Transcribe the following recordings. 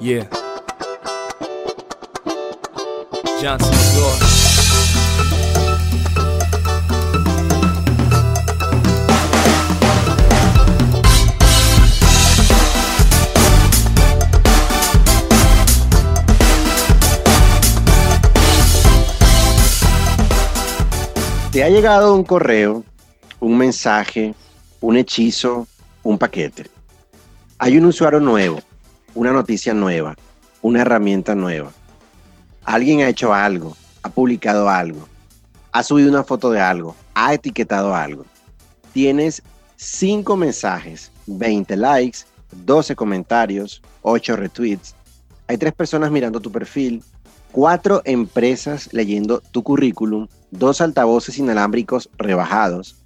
Yeah. Johnson. Te ha llegado un correo, un mensaje, un hechizo, un paquete. Hay un usuario nuevo, una noticia nueva, una herramienta nueva. Alguien ha hecho algo, ha publicado algo, ha subido una foto de algo, ha etiquetado algo. Tienes cinco mensajes, 20 likes, 12 comentarios, 8 retweets. Hay tres personas mirando tu perfil, cuatro empresas leyendo tu currículum, dos altavoces inalámbricos rebajados,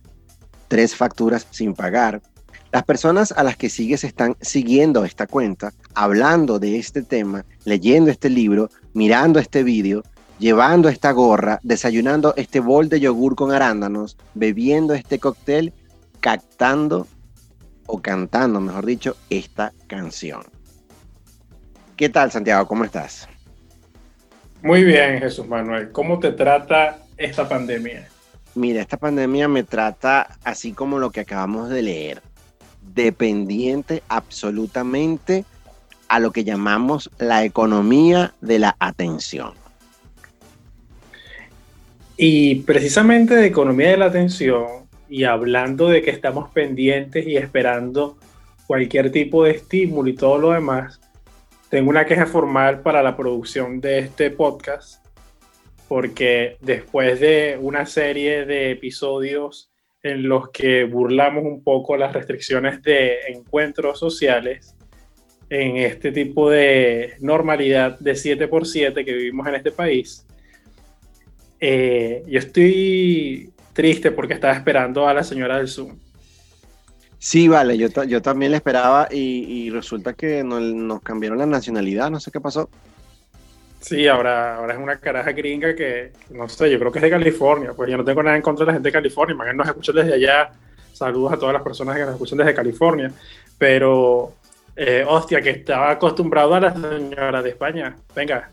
tres facturas sin pagar. Las personas a las que sigues están siguiendo esta cuenta, hablando de este tema, leyendo este libro, mirando este vídeo, llevando esta gorra, desayunando este bol de yogur con arándanos, bebiendo este cóctel, captando o cantando, mejor dicho, esta canción. ¿Qué tal, Santiago? ¿Cómo estás? Muy bien, Jesús Manuel. ¿Cómo te trata esta pandemia? Mira, esta pandemia me trata así como lo que acabamos de leer, dependiente absolutamente a lo que llamamos la economía de la atención. Y precisamente de economía de la atención y hablando de que estamos pendientes y esperando cualquier tipo de estímulo y todo lo demás, tengo una queja formal para la producción de este podcast, porque después de una serie de episodios en los que burlamos un poco las restricciones de encuentros sociales, en este tipo de normalidad de 7x7 que vivimos en este país, eh, yo estoy triste porque estaba esperando a la señora del Zoom. Sí, vale, yo, yo también le esperaba y, resulta que nos cambiaron la nacionalidad, no sé qué pasó. Sí, ahora, ahora es una caraja gringa que, no sé, yo creo que es de California, pues yo no tengo nada en contra de la gente de California, más nos escuchan desde allá, saludos a todas las personas que nos escuchan desde California, pero, eh, hostia, que estaba acostumbrado a la señora de España, venga,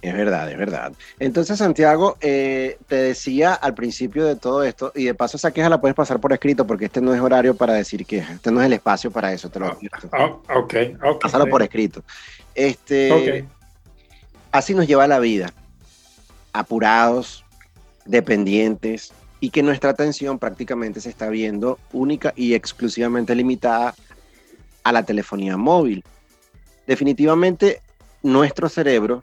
es verdad, es verdad. Entonces, Santiago, eh, te decía al principio de todo esto, y de paso esa queja la puedes pasar por escrito, porque este no es horario para decir queja, este no es el espacio para eso, te lo digo. Oh, ok, ok. Pásalo por escrito. Este, Así nos lleva la vida, apurados, dependientes, y que nuestra atención prácticamente se está viendo única y exclusivamente limitada a la telefonía móvil. Definitivamente, nuestro cerebro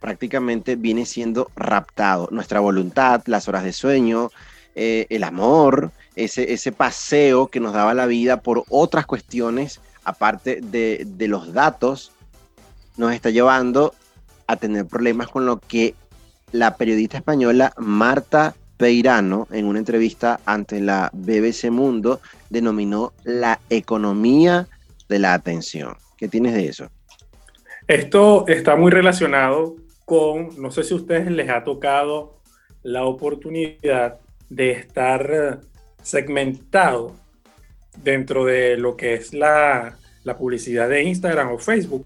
prácticamente viene siendo raptado. Nuestra voluntad, las horas de sueño, eh, el amor, ese, ese paseo que nos daba la vida por otras cuestiones, aparte de, de los datos, nos está llevando a tener problemas con lo que la periodista española Marta Peirano, en una entrevista ante la BBC Mundo, denominó la economía de la atención. ¿Qué tienes de eso? Esto está muy relacionado con, no sé si a ustedes les ha tocado la oportunidad de estar segmentado dentro de lo que es la, publicidad de Instagram o Facebook.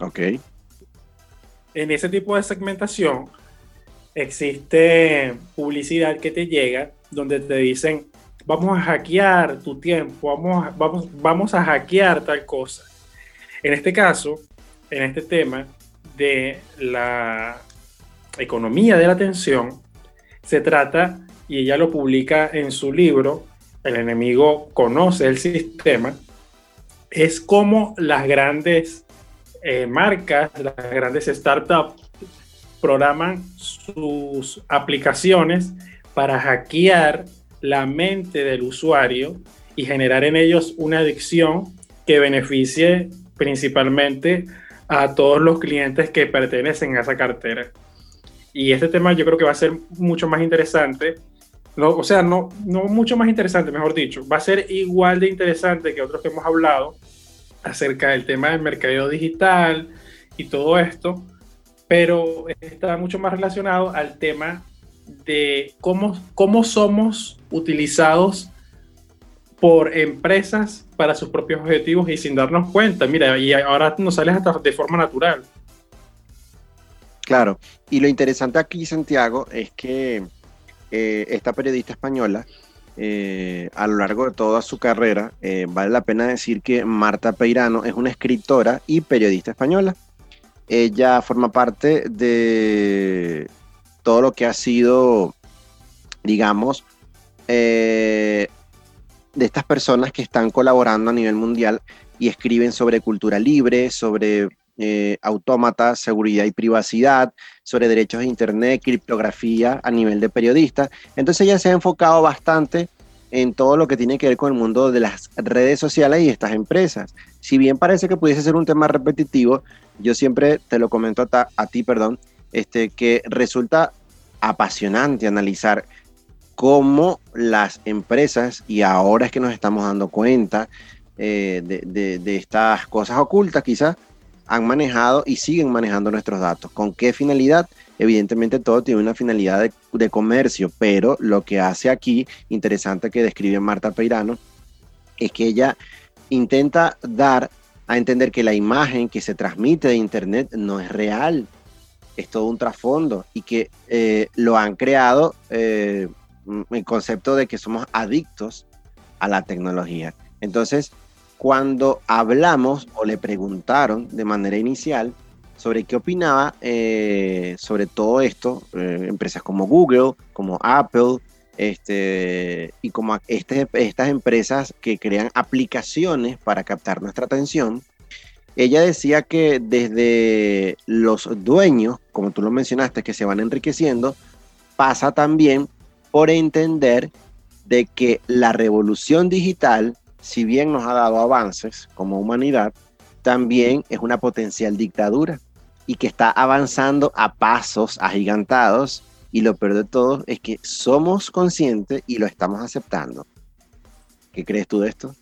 Ok. En ese tipo de segmentación existe publicidad que te llega donde te dicen, vamos a hackear tu tiempo, vamos, vamos, vamos a hackear tal cosa. En este caso, en este tema, de la economía de la atención se trata, y ella lo publica en su libro, El enemigo conoce el sistema, es como las grandes eh, marcas, las grandes startups programan sus aplicaciones para hackear la mente del usuario y generar en ellos una adicción que beneficie principalmente a todos los clientes que pertenecen a esa cartera. Y este tema yo creo que va a ser mucho más interesante, no, o sea, no, no mucho más interesante, mejor dicho, va a ser igual de interesante que otros que hemos hablado acerca del tema del mercadeo digital y todo esto, pero está mucho más relacionado al tema de cómo, cómo somos utilizados por empresas para sus propios objetivos y sin darnos cuenta. Mira, y ahora nos sales hasta de forma natural. Claro, y lo interesante aquí, Santiago, es que eh, esta periodista española, eh, a lo largo de toda su carrera, eh, vale la pena decir que Marta Peirano es una escritora y periodista española. Ella forma parte de todo lo que ha sido, digamos, de estas personas que están colaborando a nivel mundial y escriben sobre cultura libre, sobre eh, autómatas, seguridad y privacidad, sobre derechos de Internet, criptografía a nivel de periodista. Entonces ella se ha enfocado bastante en todo lo que tiene que ver con el mundo de las redes sociales y estas empresas. Si bien parece que pudiese ser un tema repetitivo, yo siempre te lo comento a, ti, perdón, este, que resulta apasionante analizar cómo las empresas, y ahora es que nos estamos dando cuenta eh, de, de, estas cosas ocultas quizás, han manejado y siguen manejando nuestros datos. ¿Con qué finalidad? Evidentemente todo tiene una finalidad de, comercio, pero lo que hace aquí, interesante que describe Marta Peirano, es que ella intenta dar a entender que la imagen que se transmite de Internet no es real, es todo un trasfondo y que eh, lo han creado eh, el concepto de que somos adictos a la tecnología. Entonces, cuando hablamos o le preguntaron de manera inicial sobre qué opinaba eh, sobre todo esto, empresas como Google, como Apple, este, y como este, estas empresas que crean aplicaciones para captar nuestra atención, ella decía que desde los dueños, como tú lo mencionaste, que se van enriqueciendo, pasa también por entender de que la revolución digital si bien nos ha dado avances como humanidad, también es una potencial dictadura y que está avanzando a pasos agigantados y lo peor de todo es que somos conscientes y lo estamos aceptando. ¿Qué crees tú de esto?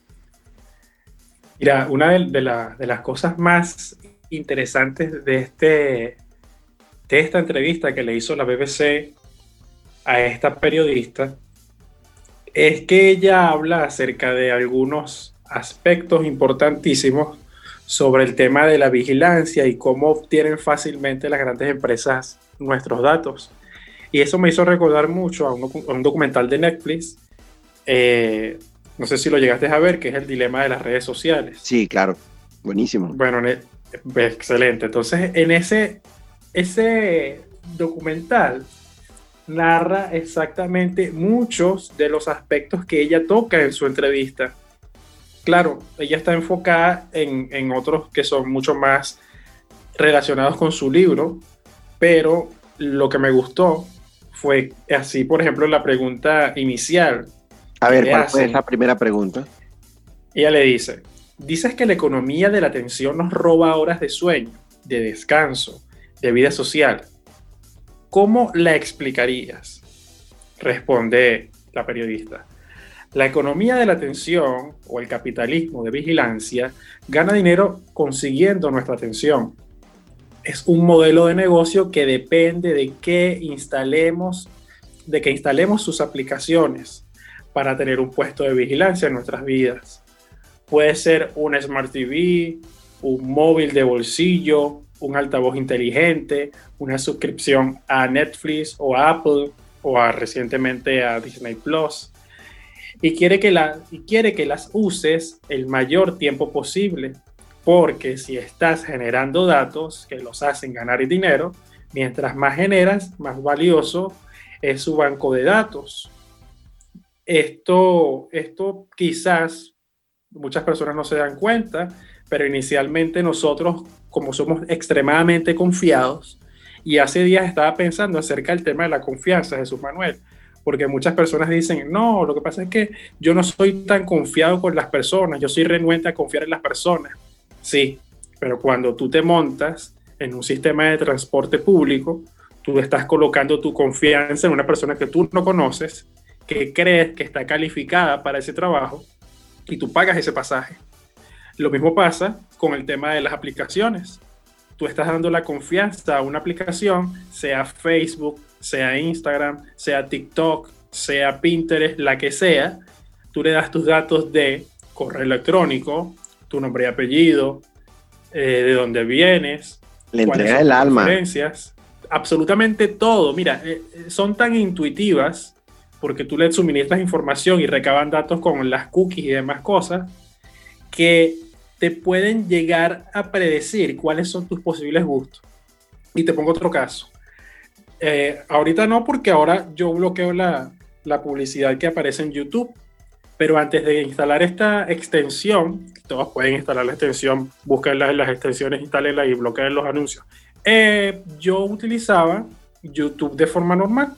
Mira, una de, las cosas más interesantes de, este, de esta entrevista que le hizo la BBC a esta periodista es que ella habla acerca de algunos aspectos importantísimos sobre el tema de la vigilancia y cómo obtienen fácilmente las grandes empresas nuestros datos. Y eso me hizo recordar mucho a un, documental de Netflix, eh, no sé si lo llegaste a ver, que es el dilema de las redes sociales. Sí, claro, buenísimo. Bueno, excelente. Entonces, en ese, ese documental narra exactamente muchos de los aspectos que ella toca en su entrevista. Claro, ella está enfocada en, otros que son mucho más relacionados con su libro, pero lo que me gustó fue así, por ejemplo, la pregunta inicial. A ver, ¿cuál fue esa primera pregunta? Ella le dice, dices que la economía de la atención nos roba horas de sueño, de descanso, de vida social. ¿Cómo la explicarías? Responde la periodista. La economía de la atención o el capitalismo de vigilancia gana dinero consiguiendo nuestra atención. Es un modelo de negocio que depende de que instalemos, de que instalemos sus aplicaciones para tener un puesto de vigilancia en nuestras vidas. Puede ser un Smart TV, un móvil de bolsillo, un altavoz inteligente, una suscripción a Netflix o a Apple o recientemente a Disney Plus. Y quiere, que la, y quiere que las uses el mayor tiempo posible, porque si estás generando datos que los hacen ganar dinero, mientras más generas, más valioso es su banco de datos. Esto, esto quizás muchas personas no se dan cuenta, pero inicialmente nosotros, como somos extremadamente confiados, y hace días estaba pensando acerca del tema de la confianza, Jesús Manuel, porque muchas personas dicen, no, lo que pasa es que yo no soy tan confiado con las personas, yo soy renuente a confiar en las personas. Sí, pero cuando tú te montas en un sistema de transporte público, tú estás colocando tu confianza en una persona que tú no conoces, que crees que está calificada para ese trabajo, y tú pagas ese pasaje. Lo mismo pasa con el tema de las aplicaciones. Tú estás dando la confianza a una aplicación, sea Facebook, sea Instagram, sea TikTok, sea Pinterest, la que sea, tú le das tus datos de correo electrónico, tu nombre y apellido, eh, de dónde vienes, Le entrega el alma. absolutamente todo. Mira, eh, eh, son tan intuitivas porque tú le suministras información y recaban datos con las cookies y demás cosas que te pueden llegar a predecir cuáles son tus posibles gustos. Y te pongo otro caso. ahorita no, porque ahora yo bloqueo la, la publicidad que aparece en YouTube pero antes de instalar esta extensión, todos pueden instalar la extensión, busquen las, extensiones, instalenlas y bloqueen los anuncios. Eh, yo utilizaba YouTube de forma normal.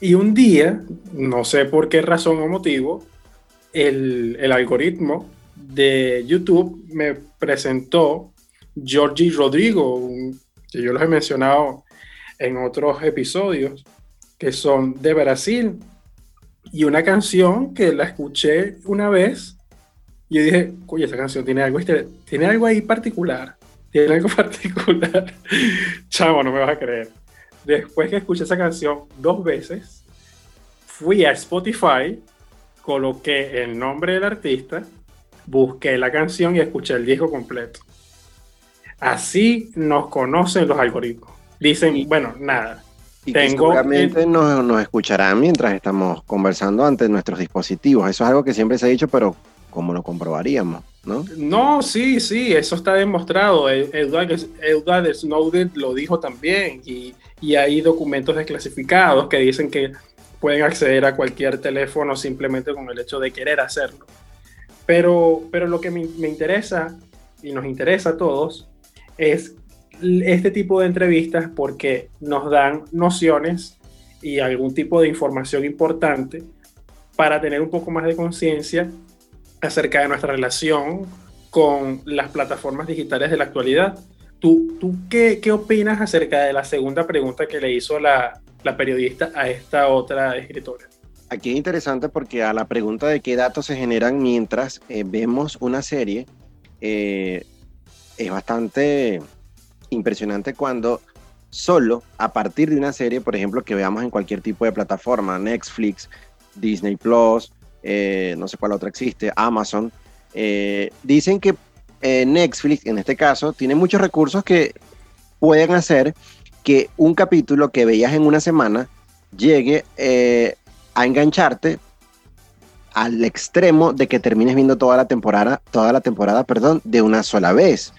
Y un día, no sé por qué razón o motivo, el, el algoritmo de YouTube me presentó Georgie Rodrigo, que yo los he mencionado en otros episodios, que son de Brasil y una canción que la escuché una vez y yo dije, oye, esa canción tiene algo, tiene algo ahí particular, tiene algo particular. Chavo, no me vas a creer. Después que escuché esa canción dos veces, fui a Spotify, coloqué el nombre del artista, busqué la canción y escuché el disco completo. Así nos conocen los algoritmos. Dicen, bueno, nada, y seguramente nos, escucharán mientras estamos conversando ante nuestros dispositivos. Eso es algo que siempre se ha dicho, pero ¿cómo lo comprobaríamos? ¿no? No, sí, sí, eso está demostrado. E, Edward, Snowden lo dijo también y, hay documentos desclasificados que dicen que pueden acceder a cualquier teléfono simplemente con el hecho de querer hacerlo. Pero, pero lo que me, me interesa y nos interesa a todos es este tipo de entrevistas porque nos dan nociones y algún tipo de información importante para tener un poco más de conciencia acerca de nuestra relación con las plataformas digitales de la actualidad. ¿Tú, tú qué, qué opinas acerca de la segunda pregunta que le hizo la, la periodista a esta otra escritora? Aquí es interesante porque a la pregunta de qué datos se generan mientras eh, vemos una serie, eh, es bastante impresionante cuando solo a partir de una serie, por ejemplo, que veamos en cualquier tipo de plataforma, Netflix, Disney Plus, eh, no sé cuál otra existe, Amazon, eh, dicen que eh, Netflix, en este caso, tiene muchos recursos que pueden hacer que un capítulo que veías en una semana llegue a engancharte al extremo de que termines viendo toda la temporada, toda la temporada, perdón, de una sola vez.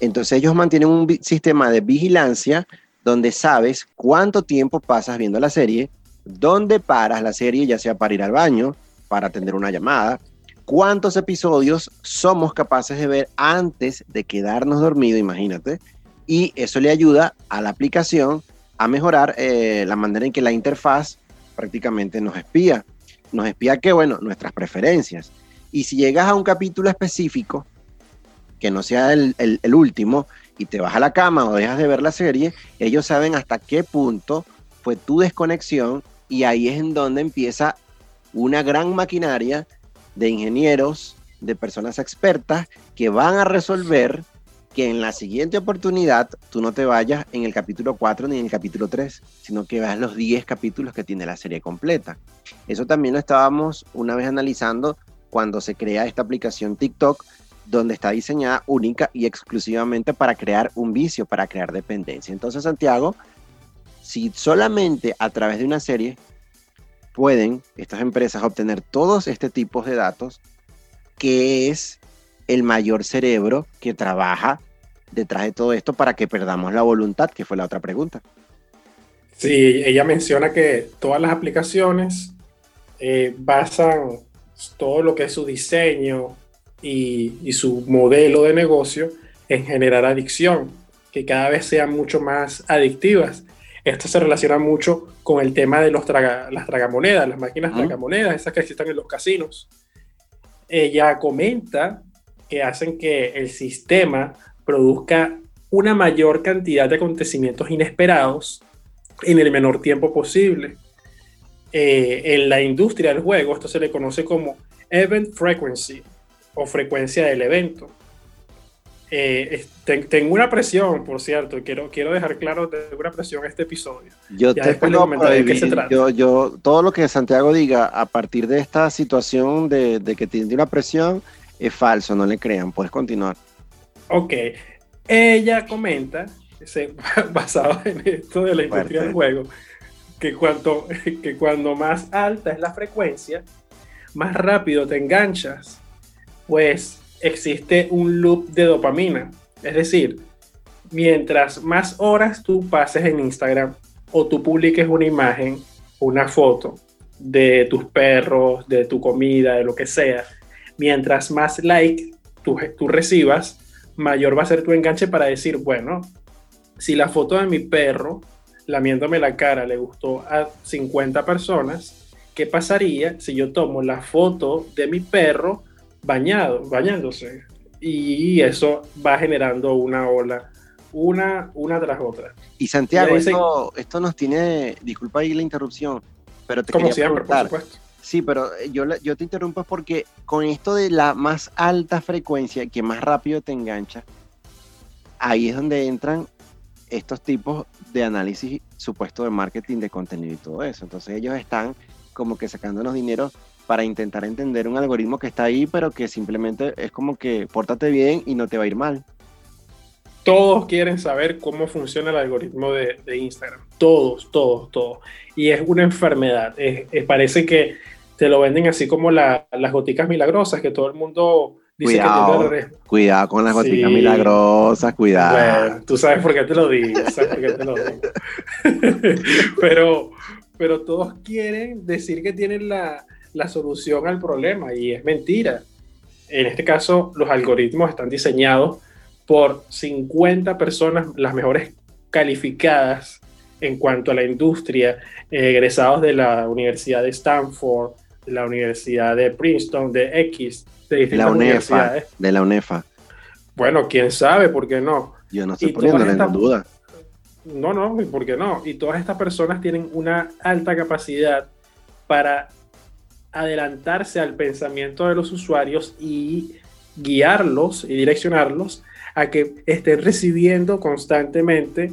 Entonces ellos mantienen un sistema de vigilancia donde sabes cuánto tiempo pasas viendo la serie, dónde paras la serie, ya sea para ir al baño, para atender una llamada, cuántos episodios somos capaces de ver antes de quedarnos dormidos, imagínate. Y eso le ayuda a la aplicación a mejorar eh, la manera en que la interfaz prácticamente nos espía. Nos espía que, bueno, nuestras preferencias. Y si llegas a un capítulo específico, que no sea el, último, y te vas a la cama o dejas de ver la serie, ellos saben hasta qué punto fue tu desconexión y ahí es en donde empieza una gran maquinaria de ingenieros, de personas expertas que van a resolver que en la siguiente oportunidad tú no te vayas en el capítulo 4 ni en el capítulo 3, sino que veas los 10 capítulos que tiene la serie completa. Eso también lo estábamos una vez analizando cuando se crea esta aplicación TikTok, donde está diseñada única y exclusivamente para crear un vicio, para crear dependencia. Entonces, Santiago, si solamente a través de una serie pueden estas empresas obtener todos este tipos de datos, ¿qué es el mayor cerebro que trabaja detrás de todo esto para que perdamos la voluntad? Que fue la otra pregunta. Sí, ella menciona que todas las aplicaciones eh, basan todo lo que es su diseño, y, su modelo de negocio en generar adicción, que cada vez sean mucho más adictivas. Esto se relaciona mucho con el tema de los las tragamonedas, las máquinas tragamonedas, esas que existen en los casinos. Ella comenta que hacen que el sistema produzca una mayor cantidad de acontecimientos inesperados en el menor tiempo posible. Eh, en la industria del juego, esto se le conoce como event frequency, o frecuencia del evento. Eh, tengo una presión, por cierto, quiero, quiero dejar claro, tengo una presión este episodio. Yo te puedo Yo, yo, todo lo que Santiago diga a partir de esta situación de, de que tiene una presión es falso, no le crean, puedes continuar. Ok, ella comenta, basado en esto de la industria del juego, que, cuanto, que cuando más alta es la frecuencia, más rápido te enganchas, pues existe un loop de dopamina. Es decir, mientras más horas tú pases en Instagram o tú publiques una imagen, una foto de tus perros, de tu comida, de lo que sea, mientras más like tú, tú recibas, mayor va a ser tu enganche para decir, bueno, si la foto de mi perro lamiéndome la cara le gustó a 50 personas, ¿qué pasaría si yo tomo la foto de mi perro bañado, bañándose. Y eso va generando una ola, una, una tras otra. Y Santiago, esto, nos tiene, disculpa ahí la interrupción, pero te Como siempre, por supuesto. Sí, pero yo, yo te interrumpo porque con esto de la más alta frecuencia, que más rápido te engancha, ahí es donde entran estos tipos de análisis supuesto de marketing de contenido y todo eso. Entonces ellos están como que sacándonos dinero para intentar entender un algoritmo que está ahí, pero que simplemente es como que pórtate bien y no te va a ir mal. Todos quieren saber cómo funciona el algoritmo de, Instagram. Todos, todos, todos. Y es una enfermedad. parece que te lo venden así como las goticas milagrosas, que todo el mundo dice cuidado, que Cuidado con las goticas milagrosas, cuidado. Bueno, tú sabes por qué te lo digo, sabes por qué te lo digo. pero, pero todos quieren decir que tienen la, la solución al problema y es mentira. En este caso, los algoritmos están diseñados por 50 personas, las mejores calificadas en cuanto a la industria, egresados de la Universidad de Stanford, de la Universidad de Princeton, de X, de distintas la UNEFA, De la UNEFA. Bueno, quién sabe, ¿por qué no? Yo no estoy poniéndole en duda. No, no, ¿por qué no? Y todas estas personas tienen una alta capacidad para adelantarse al pensamiento de los usuarios y guiarlos y direccionarlos a que estén recibiendo constantemente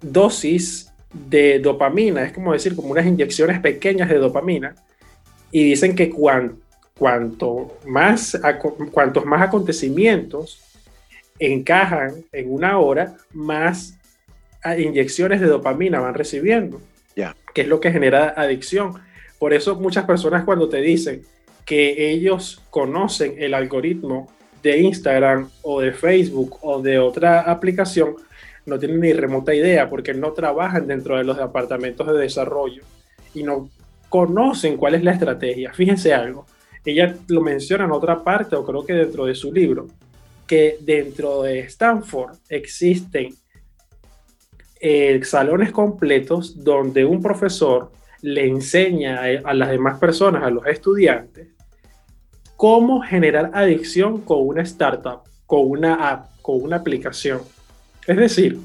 dosis de dopamina, es como decir, como unas inyecciones pequeñas de dopamina, y dicen que cuanto más, cuantos más acontecimientos encajan en una hora, más inyecciones de dopamina van recibiendo, ya. que es lo que genera adicción. Por eso muchas personas cuando te dicen que ellos conocen el algoritmo de Instagram o de Facebook o de otra aplicación, no tienen ni remota idea porque no trabajan dentro de los departamentos de desarrollo y no conocen cuál es la estrategia. Fíjense algo, ella lo menciona en otra parte o creo que dentro de su libro, que dentro de Stanford existen eh, salones completos donde un profesor le enseña a las demás personas, a los estudiantes, cómo generar adicción con una startup, con una app, con una aplicación. Es decir,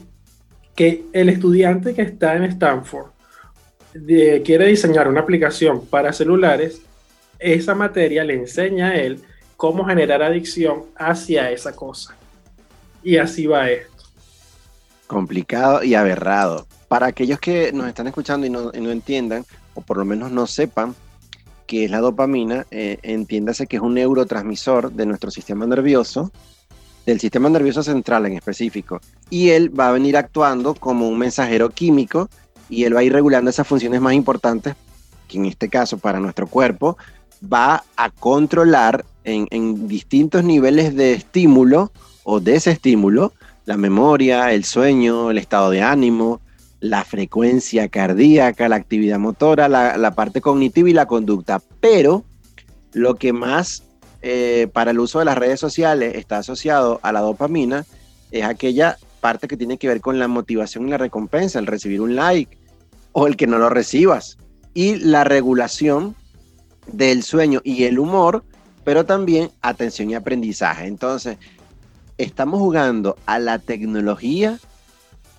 que el estudiante que está en Stanford quiere diseñar una aplicación para celulares, esa materia le enseña a él cómo generar adicción hacia esa cosa. Y así va esto. Complicado y aberrado para aquellos que nos están escuchando y no, entiendan, o por lo menos no sepan qué es la dopamina, eh, entiéndase que es un neurotransmisor de nuestro sistema nervioso, del sistema nervioso central en específico, y él va a venir actuando como un mensajero químico y él va a ir regulando esas funciones más importantes, que en este caso para nuestro cuerpo va a controlar en, en distintos niveles de estímulo o desestímulo la memoria, el sueño, el estado de ánimo, la frecuencia cardíaca, la actividad motora, la, parte cognitiva y la conducta. Pero lo que más eh, para el uso de las redes sociales está asociado a la dopamina es aquella parte que tiene que ver con la motivación y la recompensa, el recibir un like o el que no lo recibas. Y la regulación del sueño y el humor, pero también atención y aprendizaje. Entonces, estamos jugando a la tecnología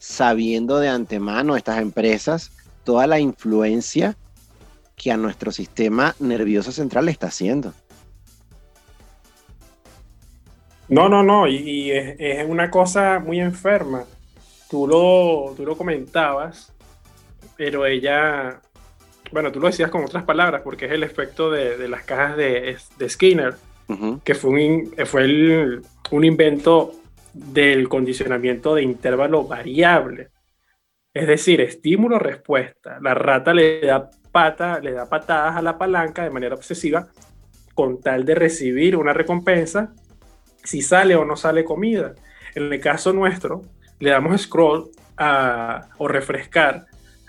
sabiendo de antemano estas empresas toda la influencia que a nuestro sistema nervioso central le está haciendo. No, no, no, y, es, una cosa muy enferma. Tú lo, tú lo comentabas, pero ella, bueno, tú lo decías con otras palabras, porque es el efecto de, las cajas de, Skinner, que fue, un, fue un invento del condicionamiento de intervalo variable. Es decir, estímulo-respuesta. La rata le da pata, le da patadas a la palanca de manera obsesiva con tal de recibir una recompensa si sale o no sale comida. En el caso nuestro, le damos scroll o refrescar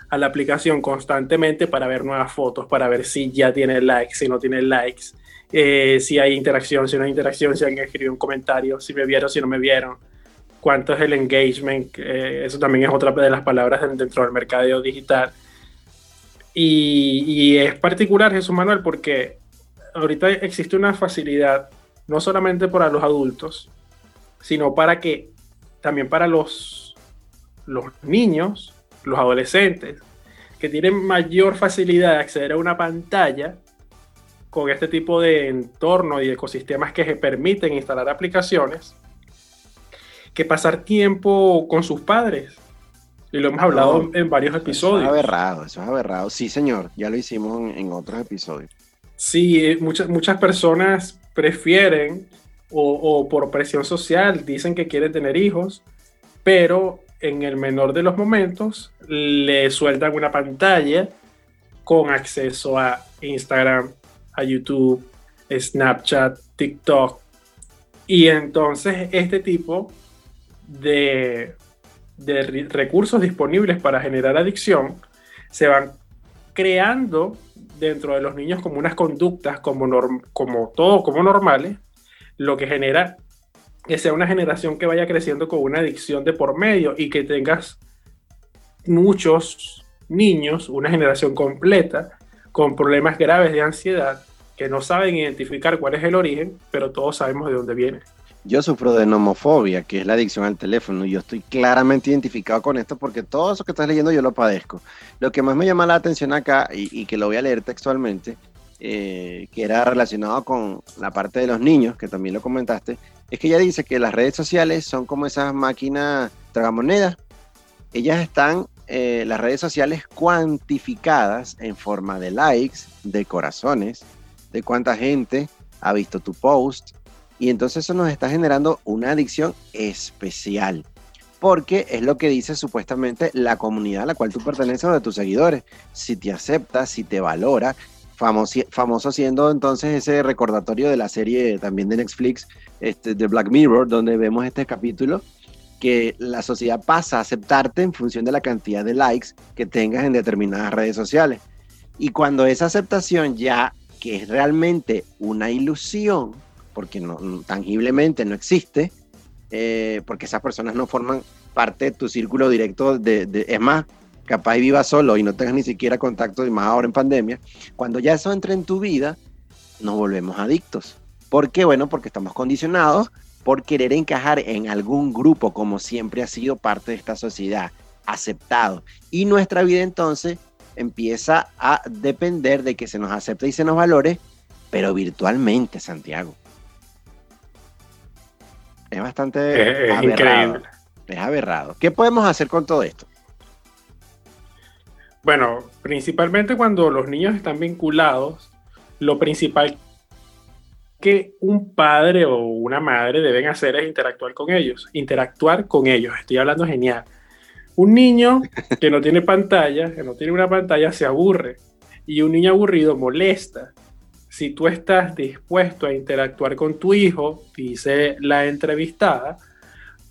a la aplicación constantemente para ver nuevas fotos, para ver si ya tiene likes, si no tiene likes, eh, si hay interacción, si no hay interacción, si alguien escribió un comentario, si me vieron, si no me vieron, cuánto es el engagement, eh, eso también es otra de las palabras dentro del mercadeo digital. Y, y es particular, Jesús Manuel, porque ahorita existe una facilidad no solamente para los adultos, sino para que también para los, los niños, los adolescentes, que tienen mayor facilidad de acceder a una pantalla con este tipo de entorno y ecosistemas que se permiten instalar aplicaciones, que pasar tiempo con sus padres. Y lo hemos hablado en varios episodios. Eso es aberrado, eso es aberrado. Sí, señor, ya lo hicimos en, en otros episodios. Sí, eh, muchas, muchas personas prefieren o, por presión social dicen que quieren tener hijos, pero en el menor de los momentos le sueltan una pantalla con acceso a Instagram, a YouTube, Snapchat, TikTok. Y entonces este tipo de, de recursos disponibles para generar adicción se van creando dentro de los niños como unas conductas como, como todo, como normales, lo que genera que sea una generación que vaya creciendo con una adicción de por medio y que tengas muchos niños, una generación completa, con problemas graves de ansiedad, que no saben identificar cuál es el origen, pero todos sabemos de dónde viene. Yo sufro de nomofobia, que es la adicción al teléfono, y yo estoy claramente identificado con esto porque todo eso que estás leyendo yo lo padezco. Lo que más me llama la atención acá, y, que lo voy a leer textualmente, eh, que era relacionado con la parte de los niños, que también lo comentaste, es que ella dice que las redes sociales son como esas máquinas tragamonedas. Ellas están, eh, las redes sociales cuantificadas en forma de likes, de corazones, de cuánta gente ha visto tu post, y entonces eso nos está generando una adicción especial. Porque es lo que dice supuestamente la comunidad a la cual tú perteneces o de tus seguidores. Si te acepta, si te valora, famoso, famoso siendo entonces ese recordatorio de la serie también de Netflix, este, de Black Mirror, donde vemos este capítulo, que la sociedad pasa a aceptarte en función de la cantidad de likes que tengas en determinadas redes sociales. Y cuando esa aceptación ya, que es realmente una ilusión, porque tangiblemente no existe, eh, porque esas personas no forman parte de tu círculo directo de, es más, capaz viva solo y no tengas ni siquiera contacto, y más ahora en pandemia, cuando ya eso entra en tu vida, nos volvemos adictos. ¿Por qué? Bueno, porque estamos condicionados por querer encajar en algún grupo como siempre ha sido parte de esta sociedad, aceptado. Y nuestra vida entonces empieza a depender de que se nos acepte y se nos valore, pero virtualmente, Santiago. Es bastante es, increíble. Es aberrado. ¿Qué podemos hacer con todo esto? Bueno, principalmente cuando los niños están vinculados, lo principal que un padre o una madre deben hacer es interactuar con ellos. Interactuar con ellos. Estoy hablando genial. Un niño que no tiene pantalla, que no tiene una pantalla, se aburre. Y un niño aburrido molesta si tú estás dispuesto a interactuar con tu hijo, dice la entrevistada,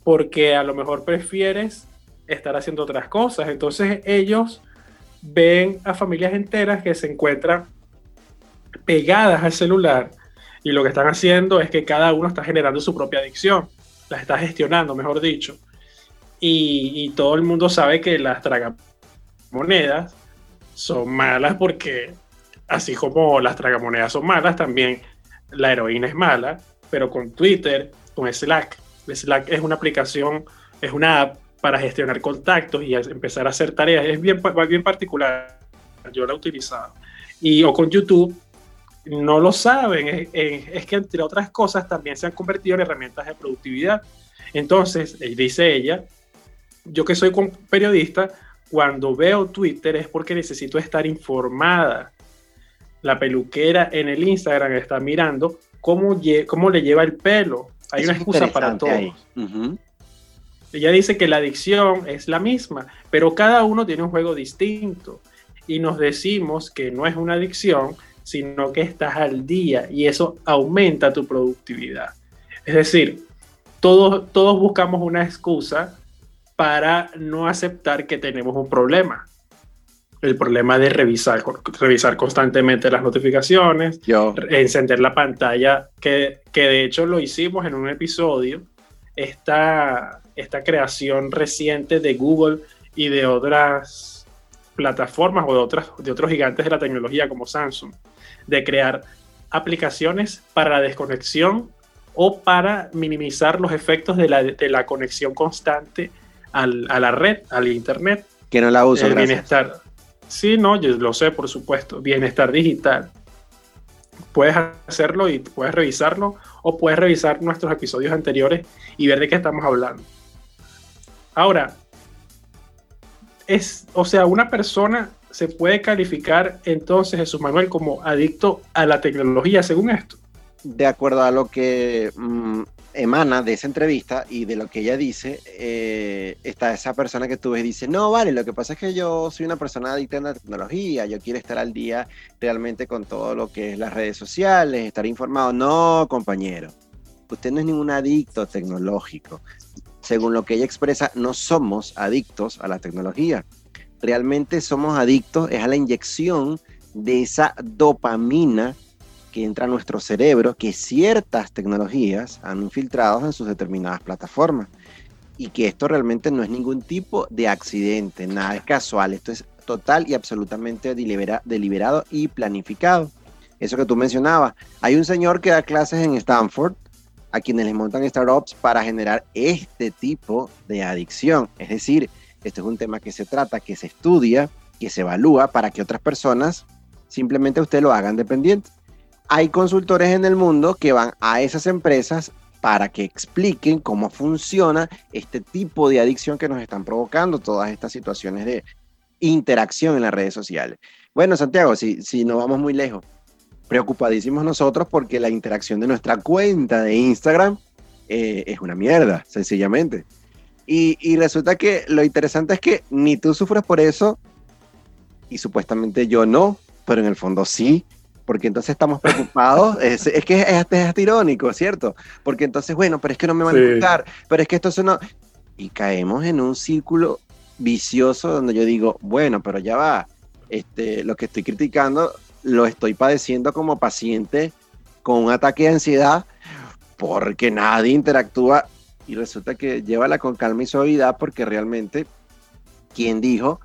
porque a lo mejor prefieres estar haciendo otras cosas. Entonces ellos ven a familias enteras que se encuentran pegadas al celular y lo que están haciendo es que cada uno está generando su propia adicción, la está gestionando, mejor dicho. Y, y todo el mundo sabe que las tragamonedas son malas porque así como las tragamonedas son malas, también la heroína es mala, pero con Twitter, con Slack, Slack es una aplicación, es una app para gestionar contactos y empezar a hacer tareas, es bien, bien particular, yo la he utilizado. Y o con YouTube, no lo saben. Es, que, entre otras cosas, también se han convertido en herramientas de productividad. Entonces, eh, dice ella, yo que soy periodista, cuando veo Twitter es porque necesito estar informada. La peluquera en el Instagram está mirando cómo, cómo le lleva el pelo. Hay una excusa para todo. Ella dice que la adicción es la misma, pero cada uno tiene un juego distinto. Y nos decimos que no es una adicción, sino que estás al día y eso aumenta tu productividad. Es decir, todos, todos buscamos una excusa para no aceptar que tenemos un problema. El problema de revisar, revisar constantemente las notificaciones, encender la pantalla, que, que, de hecho lo hicimos en un episodio, esta, esta creación reciente de Google y de otras plataformas o de, otras, de otros gigantes de la tecnología como Samsung, de crear aplicaciones para la desconexión o para minimizar los efectos de la, de la conexión constante al, a la red, al internet. Que no la uso, el bienestar. Sí, no, yo lo sé, por supuesto. Bienestar digital. Puedes hacerlo y puedes revisarlo o puedes revisar nuestros episodios anteriores y ver de qué estamos hablando. Ahora, es, o sea, una persona se puede calificar entonces, Jesús Manuel, como adicto a la tecnología, según esto? De acuerdo a lo que mm, emana de esa entrevista y de lo que ella dice, eh, está esa persona que tú ves y dice, no, vale, lo que pasa es que yo soy una persona adicta a la tecnología, yo quiero estar al día realmente con todo lo que es las redes sociales, estar informado. No, compañero, usted no es ningún adicto tecnológico. Según lo que ella expresa, no somos adictos a la tecnología realmente somos adictos es a la inyección de esa dopamina que entra a nuestro cerebro, que ciertas tecnologías han infiltrado en sus determinadas plataformas. Y que esto realmente no es ningún tipo de accidente, nada es casual, esto es total y absolutamente deliberado y planificado. Eso que tú mencionabas, hay un señor que da clases en Stanford a quienes les montan startups para generar este tipo de adicción. Es decir, esto es un tema que se trata, que se estudia, que se evalúa para que otras personas simplemente usted lo hagan dependiente. Hay consultores en el mundo que van a esas empresas para que expliquen cómo funciona este tipo de adicción que nos están provocando todas estas situaciones de interacción en las redes sociales. Bueno, Santiago, si, si no vamos muy lejos, preocupadísimos nosotros porque la interacción de nuestra cuenta de Instagram eh, es una mierda, sencillamente. Y, resulta que lo interesante es que ni tú sufres por eso y supuestamente yo no, pero en el fondo sí, porque entonces estamos preocupados. es, que es, es, irónico, ¿cierto? Porque entonces, bueno, pero es que no me van a gustar, pero es que esto no... Y caemos en un círculo vicioso donde yo digo, bueno, pero ya va, este, lo que estoy criticando lo estoy padeciendo como paciente con un ataque de ansiedad porque nadie interactúa y resulta que llévala con calma y suavidad porque realmente, ¿quién dijo?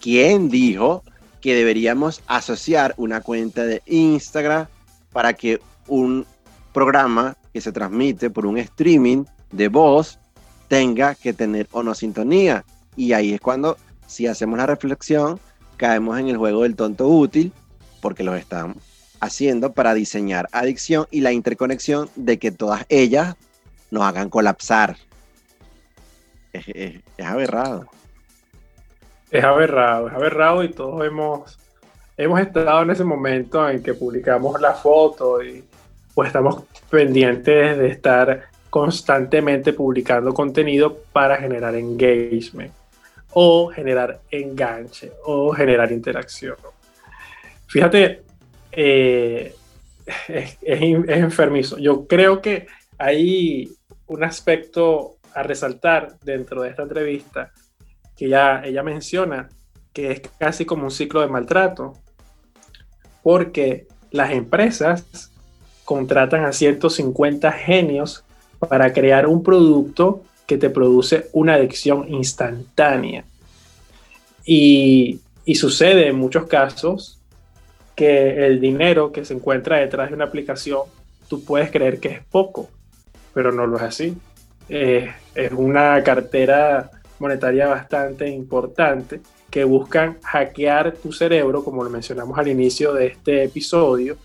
¿Quién dijo que deberíamos asociar una cuenta de Instagram para que un programa que se transmite por un streaming de voz tenga que tener o no sintonía? Y ahí es cuando, si hacemos la reflexión, caemos en el juego del tonto útil porque lo están haciendo para diseñar adicción y la interconexión de que todas ellas nos hagan colapsar. Es, aberrado. Es aberrado, es aberrado y todos hemos, hemos estado en ese momento en que publicamos la foto y pues estamos pendientes de estar constantemente publicando contenido para generar engagement o generar enganche o generar interacción. Fíjate, eh, es, es, enfermizo. Yo creo que hay un aspecto a resaltar dentro de esta entrevista que ya ella menciona que es casi como un ciclo de maltrato, porque las empresas contratan a 150 genios para crear un producto que te produce una adicción instantánea. Y, y, sucede en muchos casos que el dinero que se encuentra detrás de una aplicación, tú puedes creer que es poco, pero no lo es así. Eh, es una cartera monetaria bastante importante que buscan hackear tu cerebro, como lo mencionamos al inicio de este episodio,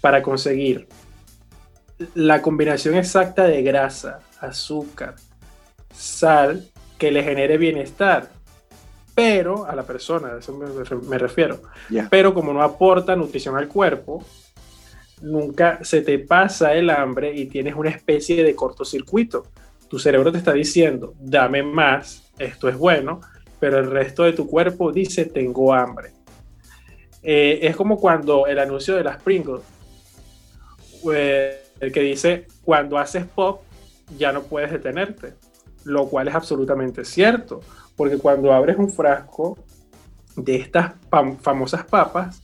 para conseguir la combinación exacta de grasa, azúcar, sal que le genere bienestar, pero a la persona, a eso me, refiero. Pero como no aporta nutrición al cuerpo, nunca se te pasa el hambre y tienes una especie de cortocircuito. Tu cerebro te está diciendo, dame más, esto es bueno, pero el resto de tu cuerpo dice, tengo hambre. Eh, es como cuando el anuncio de las Pringles, eh, el que dice, cuando haces pop, ya no puedes detenerte, lo cual es absolutamente cierto, porque cuando abres un frasco de estas famosas papas,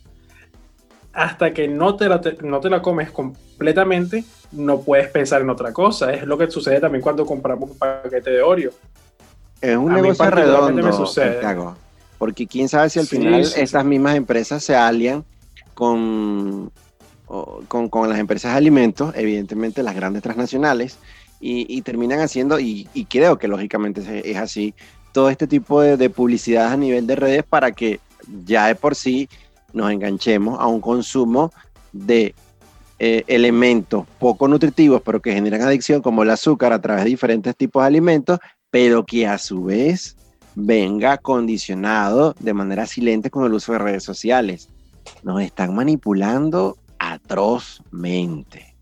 hasta que no te, la, no te la comes completamente, no puedes pensar en otra cosa. Es lo que sucede también cuando compramos un paquete de Oreo. Es un negocio redondo, porque quién sabe si al final estas mismas empresas se alian con, con, con, las empresas de alimentos, evidentemente las grandes transnacionales, y, terminan haciendo, y, creo que lógicamente es, así, todo este tipo de, de publicidad a nivel de redes para que ya de por sí nos enganchemos a un consumo de eh, elementos poco nutritivos, pero que generan adicción, como el azúcar a través de diferentes tipos de alimentos, pero que a su vez venga condicionado de manera silente con el uso de redes sociales. Nos están manipulando atrozmente.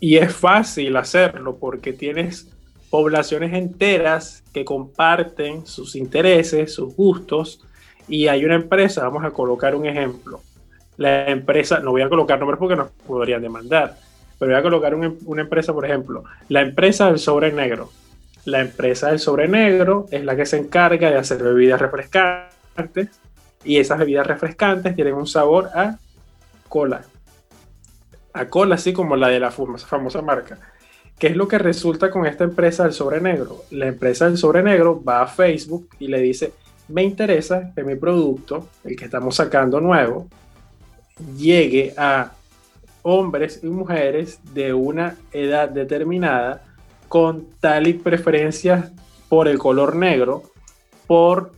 Y es fácil hacerlo porque tienes poblaciones enteras que comparten sus intereses, sus gustos, y hay una empresa, vamos a colocar un ejemplo. La empresa, no voy a colocar nombres porque nos podrían demandar, pero voy a colocar una empresa, por ejemplo, la empresa del sobre negro. La empresa del sobre negro es la que se encarga de hacer bebidas refrescantes y esas bebidas refrescantes tienen un sabor a cola. A cola, así como la de la famosa marca. ¿Qué es lo que resulta con esta empresa del sobre negro? La empresa del sobre negro va a Facebook y le dice, me interesa que mi producto, el que estamos sacando nuevo, llegue a hombres y mujeres de una edad determinada con tal y preferencias por el color negro, por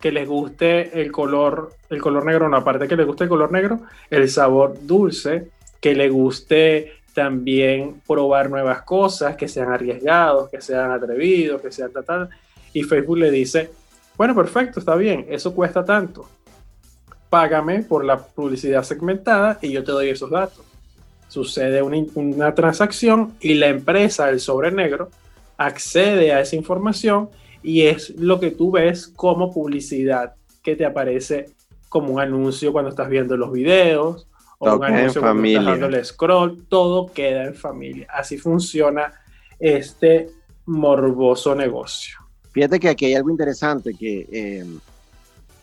que les guste el color, el color negro, no, aparte que les guste el color negro, el sabor dulce, que le guste también probar nuevas cosas, que sean arriesgados, que sean atrevidos, que sean tal, y Facebook le dice, bueno, perfecto, está bien, eso cuesta tanto. Págame por la publicidad segmentada y yo te doy esos datos. Sucede una, transacción y la empresa, el sobre negro, accede a esa información y es lo que tú ves como publicidad que te aparece como un anuncio cuando estás viendo los videos o un anuncio cuando estás dando el scroll, todo queda en familia. Así funciona este morboso negocio. Fíjate que aquí hay algo interesante que eh,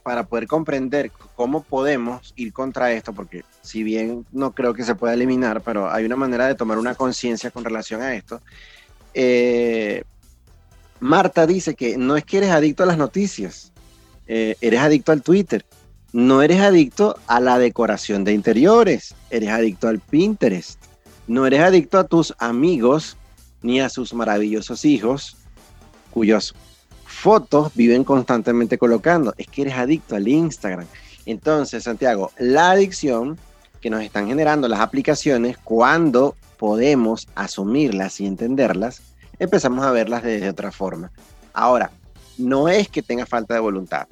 para poder comprender cómo podemos ir contra esto, porque si bien no creo que se pueda eliminar, pero hay una manera de tomar una conciencia con relación a esto. Eh, Marta dice que no es que eres adicto a las noticias, eh, eres adicto al Twitter, no eres adicto a la decoración de interiores, eres adicto al Pinterest, no eres adicto a tus amigos ni a sus maravillosos hijos, cuyos fotos viven constantemente colocando. Es que eres adicto al Instagram. Entonces, Santiago, la adicción que nos están generando las aplicaciones, cuando podemos asumirlas y entenderlas, empezamos a verlas de otra forma. Ahora, no es que tengas falta de voluntad.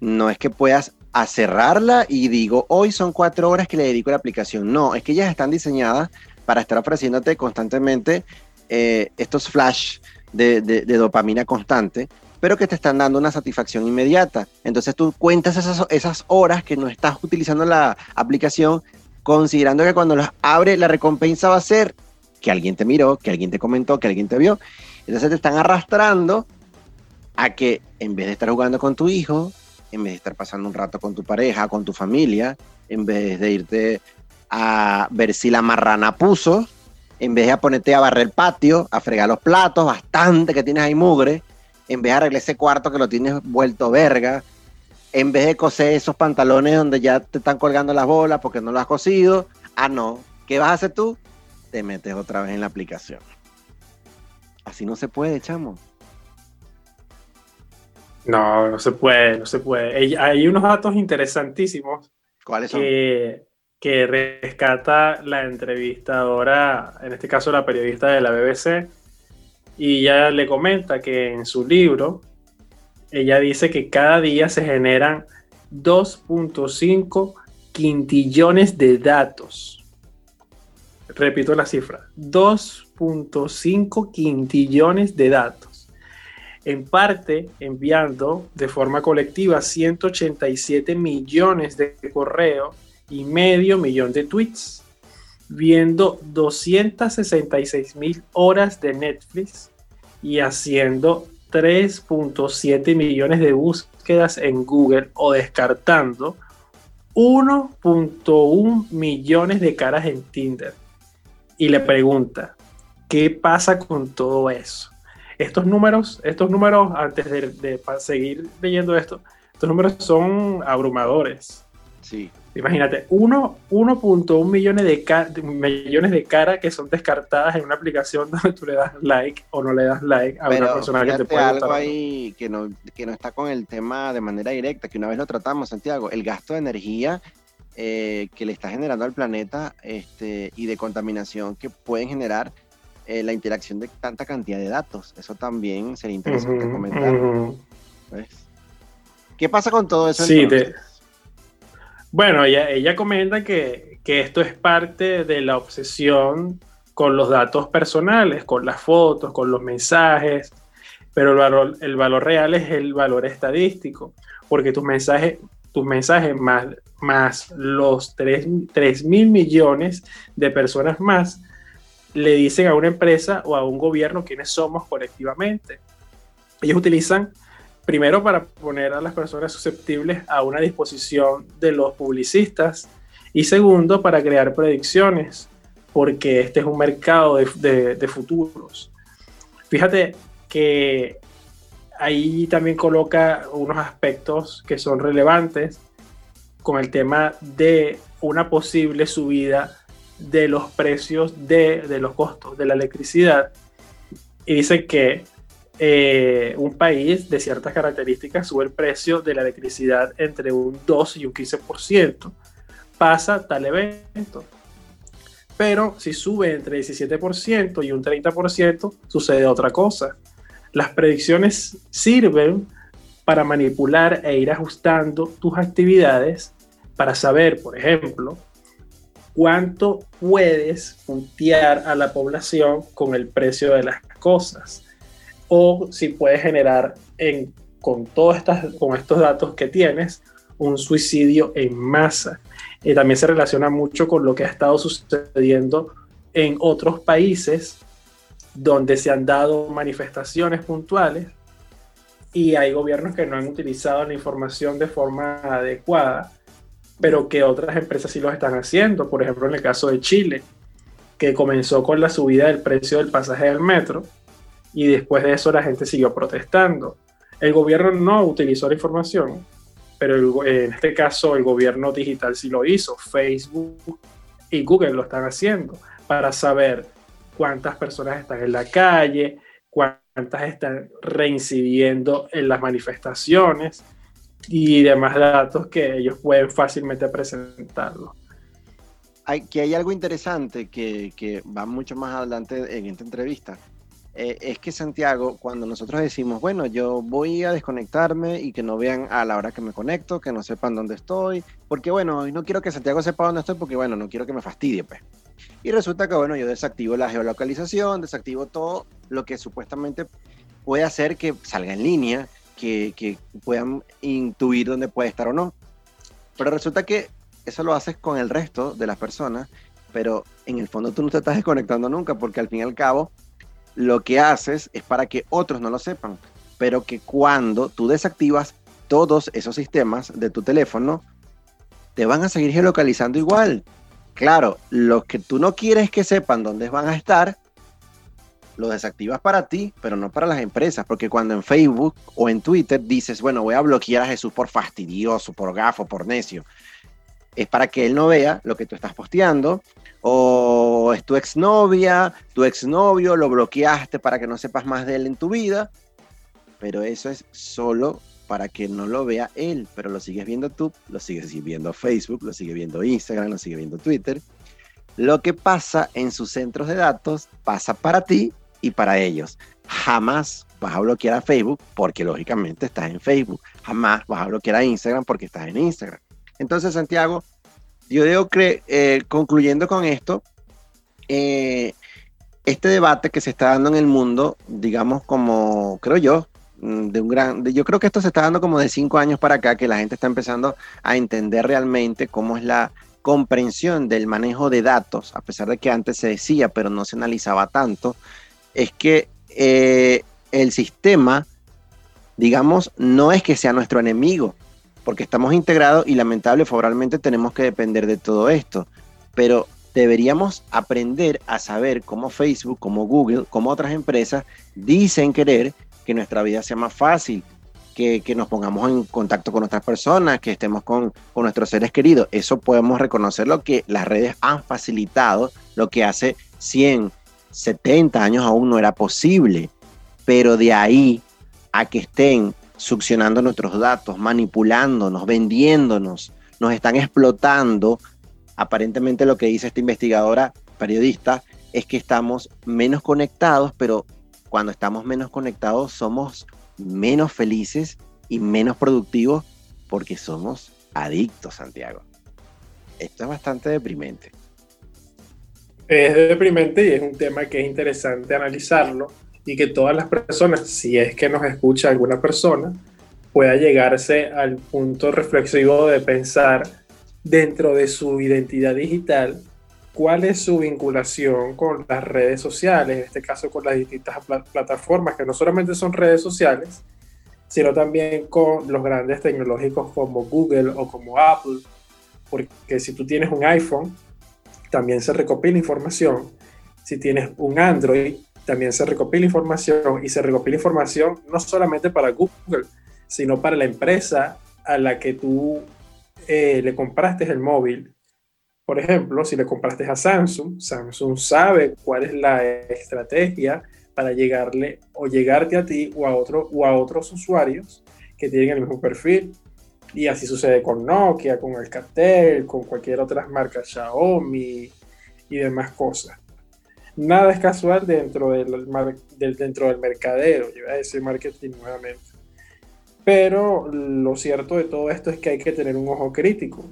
No es que puedas cerrarla y digo, hoy son cuatro horas que le dedico a la aplicación. No, es que ellas están diseñadas para estar ofreciéndote constantemente eh, estos flash de, dopamina constante, pero que te están dando una satisfacción inmediata. Entonces tú cuentas esas, esas horas que no estás utilizando la aplicación, considerando que cuando las abre la recompensa va a ser que alguien te miró, que alguien te comentó, que alguien te vio. Entonces te están arrastrando a que en vez de estar jugando con tu hijo, en vez de estar pasando un rato con tu pareja, con tu familia, en vez de irte a ver si la marrana puso, en vez de ponerte a barrer el patio, a fregar los platos, bastante que tienes ahí mugre, en vez de arreglar ese cuarto que lo tienes vuelto verga, en vez de coser esos pantalones donde ya te están colgando las bolas porque no lo has cosido, ah, no, ¿qué vas a hacer tú? Te metes otra vez en la aplicación. Así no se puede, chamo. No, no se puede, no se puede. Hay unos datos interesantísimos. ¿Cuáles son? Que que rescata la entrevistadora, en este caso la periodista de la BBC, y ella le comenta que en su libro, ella dice que cada día se generan 2.5 quintillones de datos. Repito la cifra, 2.5 quintillones de datos. En parte enviando de forma colectiva 187 millones de correos y medio millón de tweets, viendo 266 mil horas de Netflix y haciendo 3.7 millones de búsquedas en Google o descartando 1.1 millones de caras en Tinder. Y le pregunta, ¿qué pasa con todo eso? Estos números, estos números, antes de, seguir leyendo esto, estos números son abrumadores. Sí. Imagínate, 1.1 millones de, millones de caras que son descartadas en una aplicación donde tú le das like o no le das like a una persona que te puede algo ahí que no, que no está con el tema de manera directa, que una vez lo tratamos, Santiago, el gasto de energía eh, que le está generando al planeta este, y de contaminación que pueden generar eh, la interacción de tanta cantidad de datos. Eso también sería interesante comentar. ¿Qué pasa con todo eso? Sí, de bueno, ella, ella comenta que, esto es parte de la obsesión con los datos personales, con las fotos, con los mensajes, pero el valor, real es el valor estadístico, porque tus mensajes, tus mensajes más, más los 3 mil millones de personas más le dicen a una empresa o a un gobierno quiénes somos colectivamente. Ellos utilizan primero para poner a las personas susceptibles a una disposición de los publicistas y segundo para crear predicciones, porque este es un mercado de, futuros. Fíjate que ahí también coloca unos aspectos que son relevantes con el tema de una posible subida de los precios de, de los costos de la electricidad. Y dice que eh, un país de ciertas características sube el precio de la electricidad entre un 2 y un 15%, pasa tal evento. Pero si sube entre 17% y un 30%, sucede otra cosa. Las predicciones sirven para manipular e ir ajustando tus actividades para saber, por ejemplo, cuánto puedes puntear a la población con el precio de las cosas o si puedes generar en, con, todas estas, con estos datos que tienes un suicidio en masa. Y también se relaciona mucho con lo que ha estado sucediendo en otros países donde se han dado manifestaciones puntuales y hay gobiernos que no han utilizado la información de forma adecuada, pero que otras empresas sí lo están haciendo. Por ejemplo, en el caso de Chile, que comenzó con la subida del precio del pasaje del metro y después de eso la gente siguió protestando. El gobierno no utilizó la información, pero en este caso el gobierno digital sí lo hizo. Facebook y Google lo están haciendo para saber cuántas personas están en la calle, cuántas están reincidiendo en las manifestaciones y demás datos que ellos pueden fácilmente presentarlo. Hay, que hay algo interesante que, que va mucho más adelante en esta entrevista, eh, es que Santiago, cuando nosotros decimos, bueno, yo voy a desconectarme y que no vean a la hora que me conecto, que no sepan dónde estoy, porque bueno, no quiero que Santiago sepa dónde estoy porque bueno, no quiero que me fastidie, pues. Y resulta que bueno, yo desactivo la geolocalización, desactivo todo lo que supuestamente puede hacer que salga en línea, que, que puedan intuir dónde puede estar o no. Pero resulta que eso lo haces con el resto de las personas, pero en el fondo tú no te estás desconectando nunca porque al fin y al cabo lo que haces es para que otros no lo sepan, pero que cuando tú desactivas todos esos sistemas de tu teléfono, te van a seguir geolocalizando igual. Claro, los que tú no quieres que sepan dónde van a estar, lo desactivas para ti, pero no para las empresas, porque cuando en Facebook o en Twitter dices, bueno, voy a bloquear a Jesús por fastidioso, por gafo, por necio, es para que él no vea lo que tú estás posteando, o es tu exnovia, tu exnovio, lo bloqueaste para que no sepas más de él en tu vida, pero eso es solo para que no lo vea él, pero lo sigues viendo tú, lo sigues viendo Facebook, lo sigues viendo Instagram, lo sigues viendo Twitter. Lo que pasa en sus centros de datos pasa para ti y para ellos. Jamás vas a bloquear a Facebook porque lógicamente estás en Facebook. Jamás vas a bloquear a Instagram porque estás en Instagram. Entonces, Santiago, yo digo que eh, concluyendo con esto, eh, este debate que se está dando en el mundo, digamos como, creo yo, mm, de un gran, yo creo que esto se está dando como de cinco años para acá, que la gente está empezando a entender realmente cómo es la comprensión del manejo de datos, a pesar de que antes se decía, pero no se analizaba tanto, es que eh, el sistema, digamos, no es que sea nuestro enemigo, porque estamos integrados y lamentable, favorablemente tenemos que depender de todo esto, pero deberíamos aprender a saber cómo Facebook, como Google, como otras empresas dicen querer que nuestra vida sea más fácil, que, nos pongamos en contacto con otras personas, que estemos con, con, nuestros seres queridos. Eso podemos reconocer lo que las redes han facilitado, lo que hace 100, 70 años aún no era posible. Pero de ahí a que estén succionando nuestros datos, manipulándonos, vendiéndonos, nos están explotando, aparentemente lo que dice esta investigadora periodista es que estamos menos conectados, pero cuando estamos menos conectados somos menos felices y menos productivos porque somos adictos, Santiago. Esto es bastante deprimente. Es deprimente y es un tema que es interesante analizarlo y que todas las personas, si es que nos escucha alguna persona, pueda llegarse al punto reflexivo de pensar dentro de su identidad digital, cuál es su vinculación con las redes sociales, en este caso con las distintas plataformas, que no solamente son redes sociales, sino también con los grandes tecnológicos como Google o como Apple, porque si tú tienes un iPhone, también se recopila información. Si tienes un Android, también se recopila información y se recopila información no solamente para Google, sino para la empresa a la que tú eh, le compraste el móvil, por ejemplo, si le compraste a Samsung, Samsung sabe cuál es la estrategia para llegarle o llegarte a ti o a, otro, o a otros usuarios que tienen el mismo perfil. Y así sucede con Nokia, con Alcatel, con cualquier otra marca, Xiaomi y demás cosas. Nada es casual dentro del, del, dentro del mercadeo, yo voy a decir marketing nuevamente. Pero lo cierto de todo esto es que hay que tener un ojo crítico,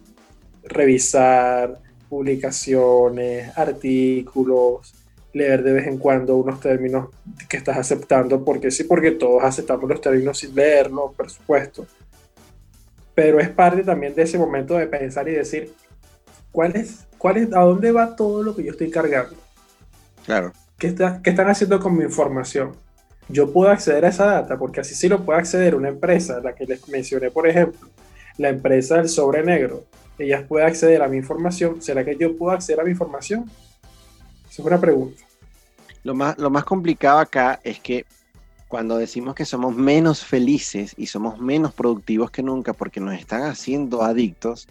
revisar publicaciones, artículos, leer de vez en cuando unos términos que estás aceptando, porque sí, porque todos aceptamos los términos sin leerlos, por supuesto. Pero es parte también de ese momento de pensar y decir, ¿cuál es, cuál es, ¿a dónde va todo lo que yo estoy cargando? Claro. ¿Qué, está, ¿Qué están haciendo con mi información? yo puedo acceder a esa data, porque así sí lo puede acceder una empresa, la que les mencioné, por ejemplo, la empresa del sobre negro, ellas pueden acceder a mi información, ¿será que yo puedo acceder a mi información? Esa es una pregunta. Lo más, lo más complicado acá es que cuando decimos que somos menos felices y somos menos productivos que nunca porque nos están haciendo adictos,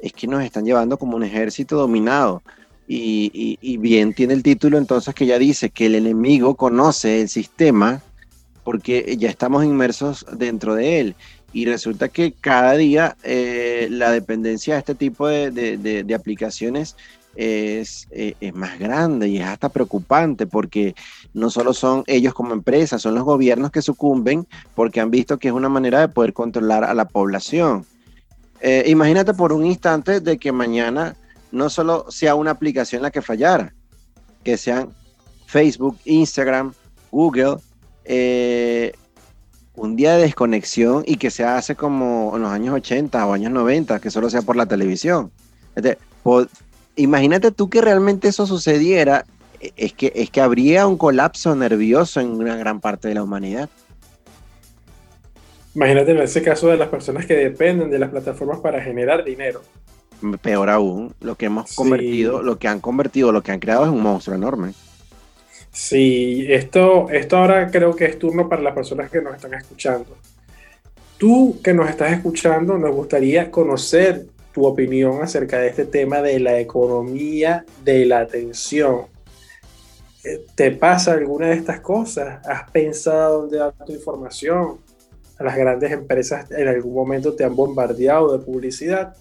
es que nos están llevando como un ejército dominado. Y, bien tiene el título entonces que ya dice que el enemigo conoce el sistema porque ya estamos inmersos dentro de él. Y resulta que cada día eh, la dependencia de este tipo de, aplicaciones es, eh, es, más grande y es hasta preocupante porque no solo son ellos como empresas, son los gobiernos que sucumben porque han visto que es una manera de poder controlar a la población. Eh, imagínate por un instante de que mañana no solo sea una aplicación la que fallara, que sean Facebook, Instagram, Google, eh, un día de desconexión y que se hace como en los años 80 o años 90, que solo sea por la televisión. imagínate tú que realmente eso sucediera, e, es que, es que habría un colapso nervioso en una gran parte de la humanidad. Imagínate en ese caso de las personas que dependen de las plataformas para generar dinero peor aún, lo que hemos convertido, lo que han convertido, lo que han creado es un monstruo enorme. Sí, esto, esto ahora creo que es turno para las personas que nos están escuchando. Tú que nos estás escuchando, nos gustaría conocer tu opinión acerca de este tema de la economía de la atención. Eh, ¿Te pasa alguna de estas cosas? ¿Has pensado dónde dar tu información? las grandes empresas en algún momento te han bombardeado de publicidad,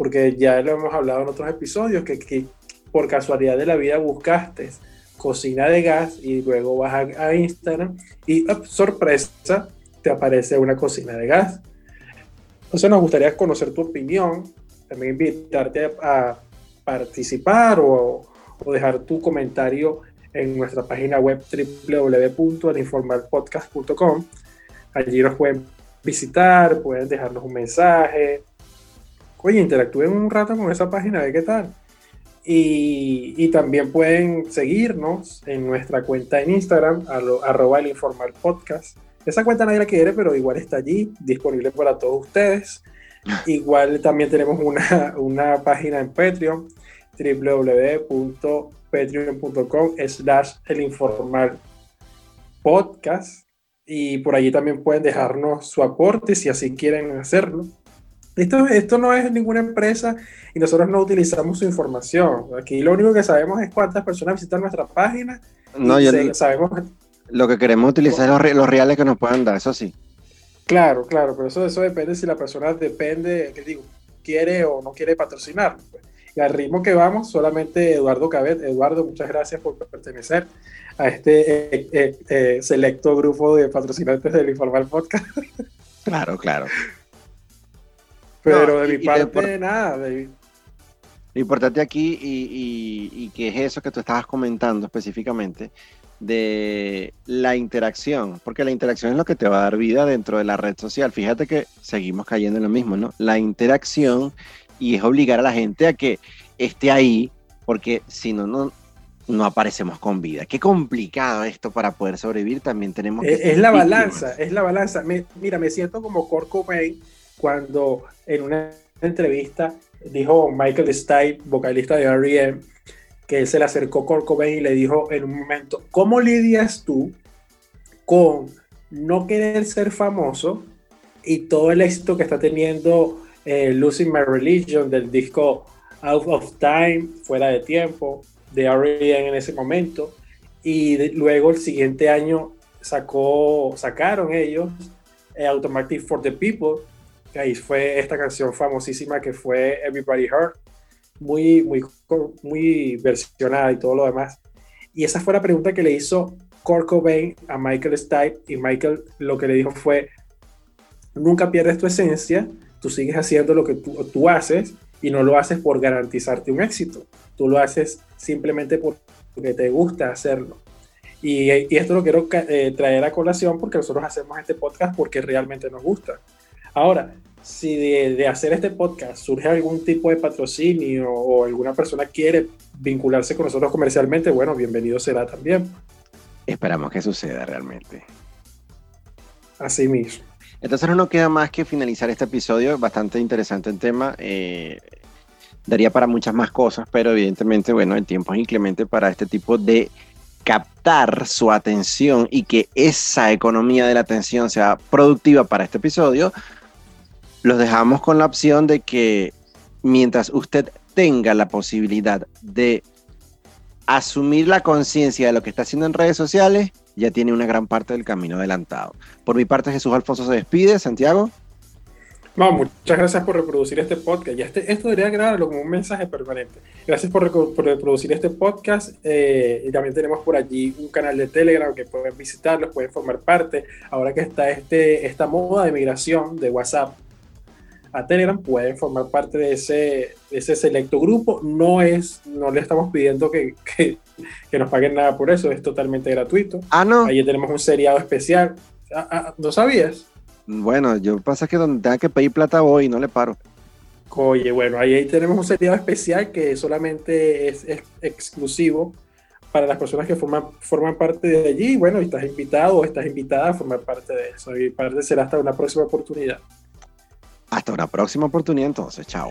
porque ya lo hemos hablado en otros episodios, que, por casualidad de la vida buscaste cocina de gas y luego vas a, Instagram y sorpresa, te aparece una cocina de gas. Entonces nos gustaría conocer tu opinión, también invitarte a, participar o, o, dejar tu comentario en nuestra página web www.alinformalpodcast.com. Allí nos pueden visitar, pueden dejarnos un mensaje. Oye, interactúen un rato con esa página, de qué tal. Y, también pueden seguirnos en nuestra cuenta en Instagram, arroba el informal podcast. Esa cuenta nadie la quiere, pero igual está allí, disponible para todos ustedes. Igual también tenemos una, una página en Patreon, www.patreon.com slash el informal podcast. Y por allí también pueden dejarnos su aporte si así quieren hacerlo. Esto, esto no es ninguna empresa y nosotros no utilizamos su información. Aquí lo único que sabemos es cuántas personas visitan nuestra página. No, yo sabemos. Lo que queremos utilizar es los, reales que nos puedan dar, eso sí. Claro, claro, pero eso, eso depende si la persona depende, que digo, quiere o no quiere patrocinar. Pues. Y al ritmo que vamos, solamente Eduardo Cabet. Eduardo, muchas gracias por pertenecer a este eh, eh, eh, selecto grupo de patrocinantes del Informal Podcast. Claro, claro. Pero de mi parte, nada. Lo importante aquí, y, que es eso que tú estabas comentando específicamente, de la interacción, porque la interacción es lo que te va a dar vida dentro de la red social. Fíjate que seguimos cayendo en lo mismo, ¿no? La interacción y es obligar a la gente a que esté ahí, porque si no, no, no aparecemos con vida. Qué complicado esto para poder sobrevivir. También tenemos que. Es, la balanza, es la balanza. mira, me siento como Kurt Cobain cuando en una entrevista dijo Michael Stipe, vocalista de R.E.M., que se le acercó Kurt Cobain y le dijo en un momento, ¿cómo lidias tú con no querer ser famoso y todo el éxito que está teniendo eh, Losing My Religion del disco Out of Time, fuera de tiempo, de R.E.M. en ese momento, y luego el siguiente año sacó, sacaron ellos eh, Automatic for the People, ahí fue esta canción famosísima que fue Everybody Heard, muy, muy, muy versionada y todo lo demás. Y esa fue la pregunta que le hizo Kurt Cobain a Michael Stipe y Michael lo que le dijo fue, nunca pierdes tu esencia, tú sigues haciendo lo que tú, tú haces y no lo haces por garantizarte un éxito, tú lo haces simplemente porque te gusta hacerlo. Y, y esto lo quiero eh, traer a colación porque nosotros hacemos este podcast porque realmente nos gusta. Ahora, si de, hacer este podcast surge algún tipo de patrocinio o alguna persona quiere vincularse con nosotros comercialmente, bueno, bienvenido será también. Esperamos que suceda realmente. Así mismo. Entonces no nos queda más que finalizar este episodio, bastante interesante el tema. Eh, daría para muchas más cosas, pero evidentemente, bueno, el tiempo es inclemente para este tipo de captar su atención y que esa economía de la atención sea productiva para este episodio, los dejamos con la opción de que mientras usted tenga la posibilidad de asumir la conciencia de lo que está haciendo en redes sociales, ya tiene una gran parte del camino adelantado. Por mi parte, Jesús Alfonso se despide. Santiago. No, muchas gracias por reproducir este podcast. Ya este, esto debería grabarlo como un mensaje permanente. Gracias por, reproducir este podcast. Eh, y también tenemos por allí un canal de Telegram que pueden visitarlos, pueden formar parte. Ahora que está este, esta moda de migración de WhatsApp a Telegram, pueden formar parte de ese, ese selecto grupo. No es, no le estamos pidiendo que, que, nos paguen nada por eso, es totalmente gratuito. Ah, no. Ahí tenemos un seriado especial. Ah, ah, ¿No sabías? Bueno, yo pasa que donde tenga que pedir plata voy y no le paro. Oye, bueno, ahí, ahí tenemos un seriado especial que solamente es, exclusivo para las personas que forman, forman parte de allí. Bueno, estás invitado o estás invitada a formar parte de eso. Y parte será hasta una próxima oportunidad. Hasta una próxima oportunidad entonces. Chao.